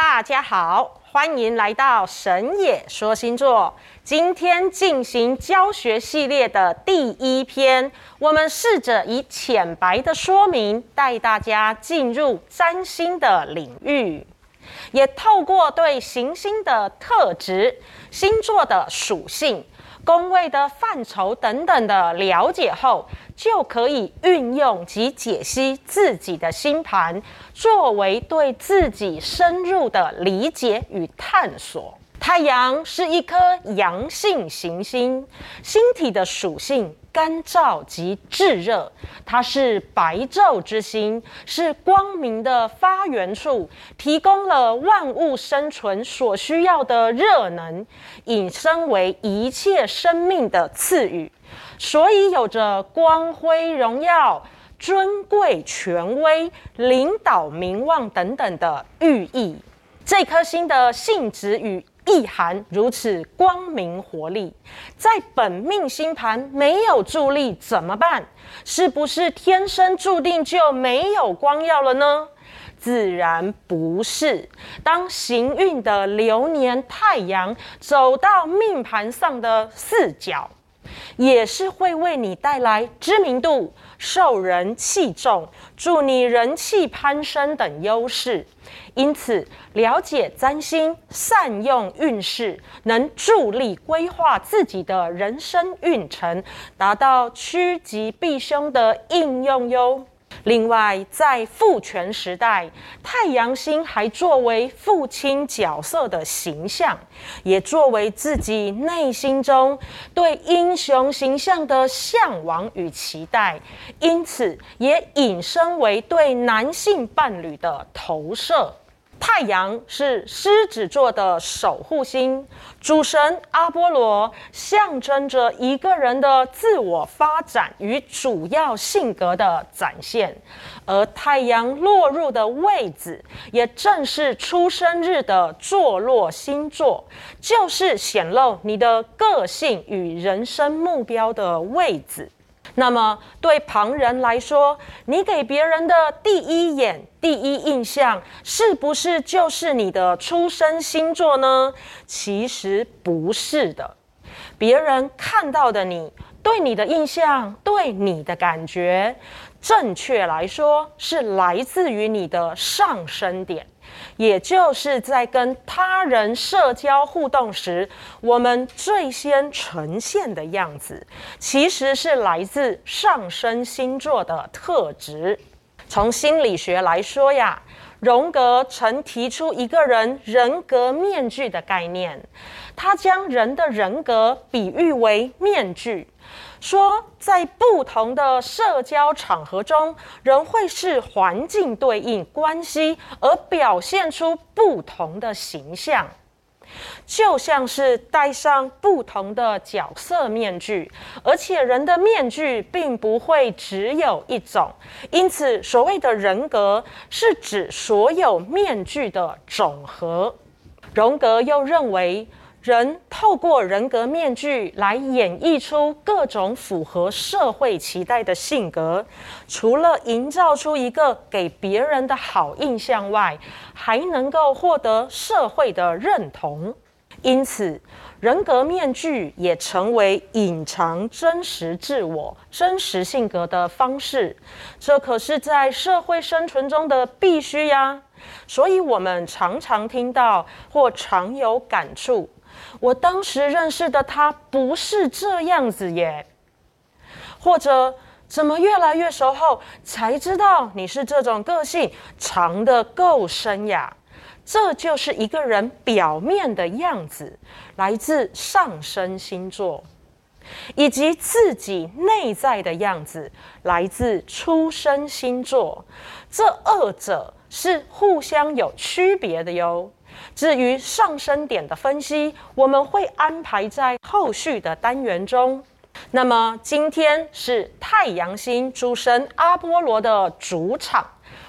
大家好，欢迎来到神野说星座。今天进行教学系列的第一篇，我们试着以浅白的说明带大家进入占星的领域，也透过对行星的特质、星座的属性。宫位的范畴等等的了解后，就可以运用及解析自己的星盘，作为对自己深入的理解与探索。太阳是一颗阳性行星，星体的属性干燥及炙热，它是白昼之星，是光明的发源处，提供了万物生存所需要的热能，引申为一切生命的赐予，所以有着光辉荣耀、尊贵权威、领导名望等等的寓意。这颗星的性质与意涵如此光明活力，在本命星盘没有助力怎么办？是不是天生注定就没有光耀了呢？自然不是。当行运的流年太阳走到命盘上的四角，也是会为你带来知名度、受人器重、助你人气攀升等优势。因此，了解占星，善用运势，能助力规划自己的人生运程，达到趋吉避凶的应用哟。另外，在父权时代，太阳星还作为父亲角色的形象，也作为自己内心中对英雄形象的向往与期待，因此也引申为对男性伴侣的投射。太阳是狮子座的守护星，主神阿波罗象征着一个人的自我发展与主要性格的展现，而太阳落入的位置，也正是出生日的坐落星座，就是显露你的个性与人生目标的位置。那么，对旁人来说，你给别人的第一眼、第一印象，是不是就是你的出生星座呢？其实不是的，别人看到的你，对你的印象，对你的感觉，正确来说，是来自于你的上升点。也就是在跟他人社交互动时，我们最先呈现的样子，其实是来自上升星座的特质。从心理学来说呀，荣格曾提出一个人人格面具的概念，他将人的人格比喻为面具。说，在不同的社交场合中，人会视环境对应关系而表现出不同的形象，就像是戴上不同的角色面具，而且人的面具并不会只有一种，因此所谓的人格是指所有面具的总和。荣格又认为，人透过人格面具来演绎出各种符合社会期待的性格，除了营造出一个给别人的好印象外，还能够获得社会的认同。因此，人格面具也成为隐藏真实自我、真实性格的方式。这可是在社会生存中的必须呀。所以，我们常常听到或常有感触。我当时认识的他不是这样子耶，或者怎么越来越熟后才知道你是这种个性，藏得够深呀？这就是一个人表面的样子，来自上升星座，以及自己内在的样子，来自出生星座。这二者是互相有区别的哟。至于上升点的分析，我们会安排在后续的单元中。那么今天是太阳星主神阿波罗的主场，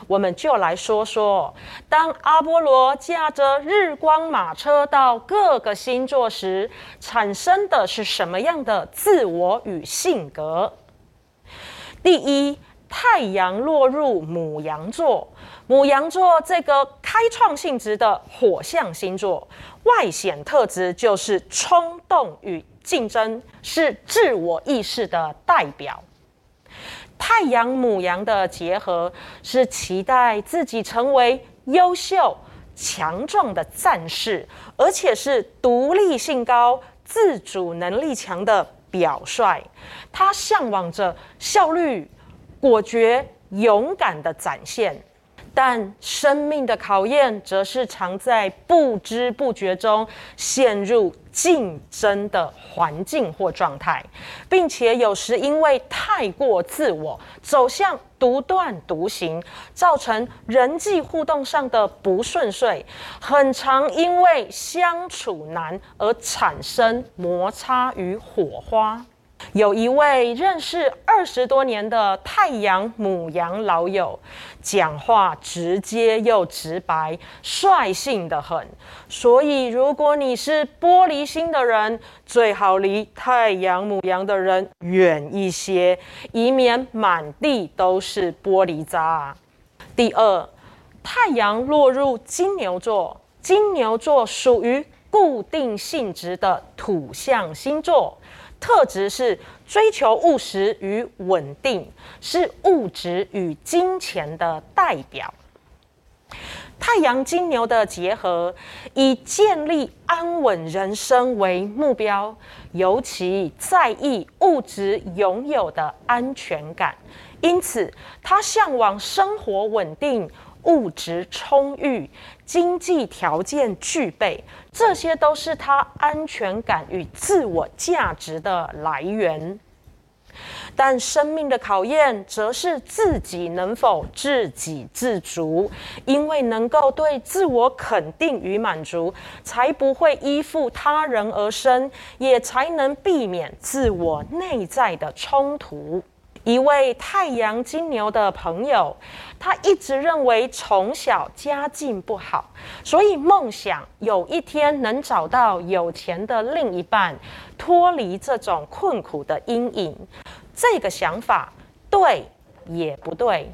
我们就来说说，当阿波罗驾着日光马车到各个星座时，产生的是什么样的自我与性格？第一。太阳落入母羊座，母羊座这个开创性质的火象星座，外显特质就是冲动与竞争，是自我意识的代表。太阳母羊的结合是期待自己成为优秀、强壮的战士，而且是独立性高、自主能力强的表率。他向往着效率、果决、勇敢的展现。但生命的考验，则是常在不知不觉中陷入竞争的环境或状态，并且有时因为太过自我，走向独断独行，造成人际互动上的不顺遂，很常因为相处难而产生摩擦与火花。有一位认识二十多年的太阳母羊老友，讲话直接又直白，率性得很。所以，如果你是玻璃心的人，最好离太阳母羊的人远一些，以免满地都是玻璃渣。第二，太阳落入金牛座，金牛座属于固定性质的土象星座。特质是追求务实与稳定，是物质与金钱的代表。太阳金牛的结合，以建立安稳人生为目标，尤其在意物质拥有的安全感，因此他向往生活稳定。物质充裕，经济条件具备，这些都是他安全感与自我价值的来源。但生命的考验，则是自己能否自给自足，因为能够对自我肯定与满足，才不会依附他人而生，也才能避免自我内在的冲突。一位太阳金牛的朋友，他一直认为从小家境不好，所以梦想有一天能找到有钱的另一半，脱离这种困苦的阴影。这个想法对也不对。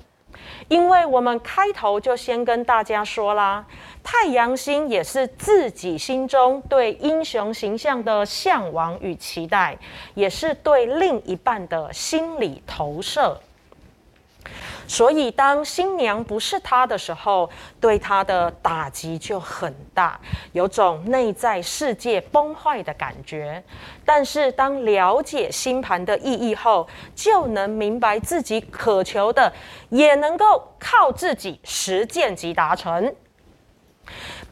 因为我们开头就先跟大家说啦，太阳星也是自己心中对英雄形象的向往与期待，也是对另一半的心理投射。所以，当新娘不是他的时候，对他的打击就很大，有种内在世界崩坏的感觉。但是，当了解星盘的意义后，就能明白自己渴求的，也能够靠自己实践及达成，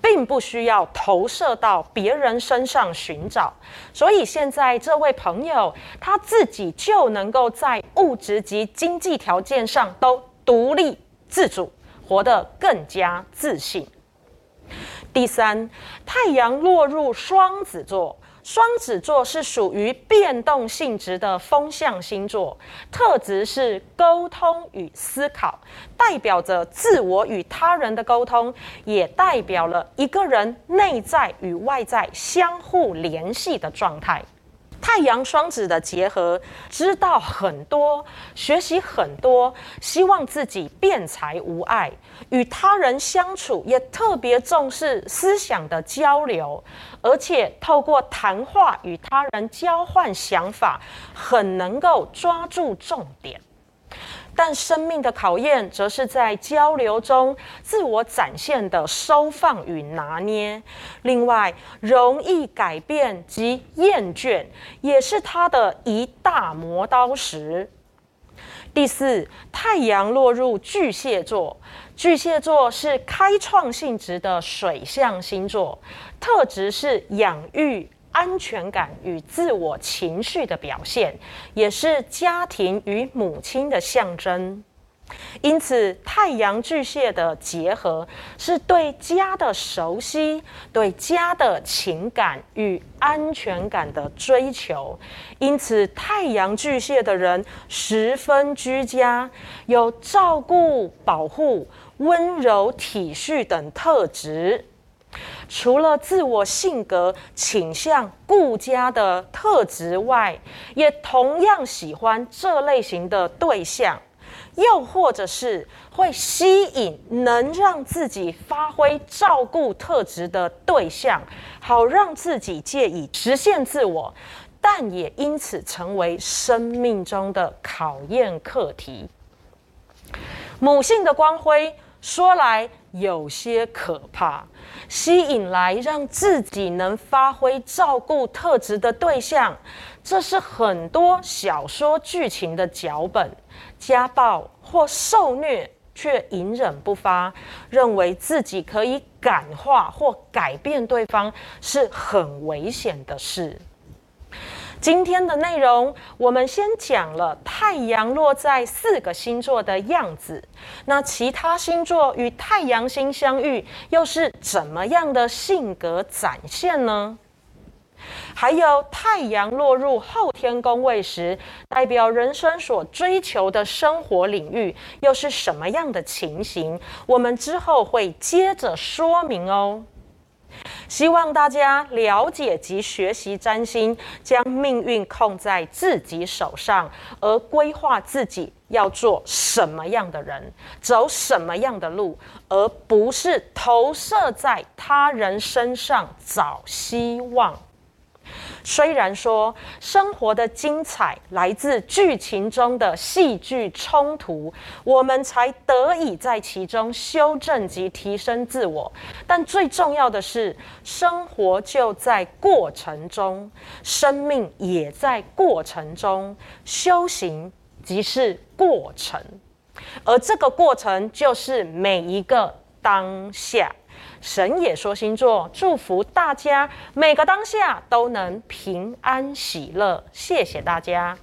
并不需要投射到别人身上寻找。所以，现在这位朋友他自己就能够在物质及经济条件上都独立自主，活得更加自信。第三，太阳落入双子座，双子座是属于变动性质的风象星座，特质是沟通与思考，代表着自我与他人的沟通，也代表了一个人内在与外在相互联系的状态。太阳双子的结合，知道很多，学习很多，希望自己辩才无碍，与他人相处也特别重视思想的交流，而且透过谈话与他人交换想法，很能够抓住重点。但生命的考验，则是在交流中自我展现的收放与拿捏。另外，容易改变及厌倦，也是他的一大磨刀石。第四，太阳落入巨蟹座，巨蟹座是开创性质的水象星座，特质是养育。安全感与自我情绪的表现，也是家庭与母亲的象征。因此，太阳巨蟹的结合是对家的熟悉，对家的情感与安全感的追求。因此，太阳巨蟹的人十分居家，有照顾、保护、温柔、体恤等特质。除了自我性格倾向顾家的特质外，也同样喜欢这类型的对象，又或者是会吸引能让自己发挥照顾特质的对象，好让自己借以实现自我，但也因此成为生命中的考验课题。母性的光辉说来有些可怕，吸引来让自己能发挥照顾特质的对象，这是很多小说剧情的脚本。家暴或受虐却隐忍不发，认为自己可以感化或改变对方，是很危险的事。今天的内容，我们先讲了太阳落在四个星座的样子。那其他星座与太阳星相遇，又是怎么样的性格展现呢？还有太阳落入后天宫位时，代表人生所追求的生活领域，又是什么样的情形？我们之后会接着说明哦。希望大家了解及学习占星，将命运控在自己手上，而规划自己要做什么样的人，走什么样的路，而不是投射在他人身上找希望。虽然说生活的精彩来自剧情中的戏剧冲突，我们才得以在其中修正及提升自我，但最重要的是，生活就在过程中，生命也在过程中，修行即是过程，而这个过程就是每一个当下。神也说星座，祝福大家每个当下都能平安喜乐。谢谢大家。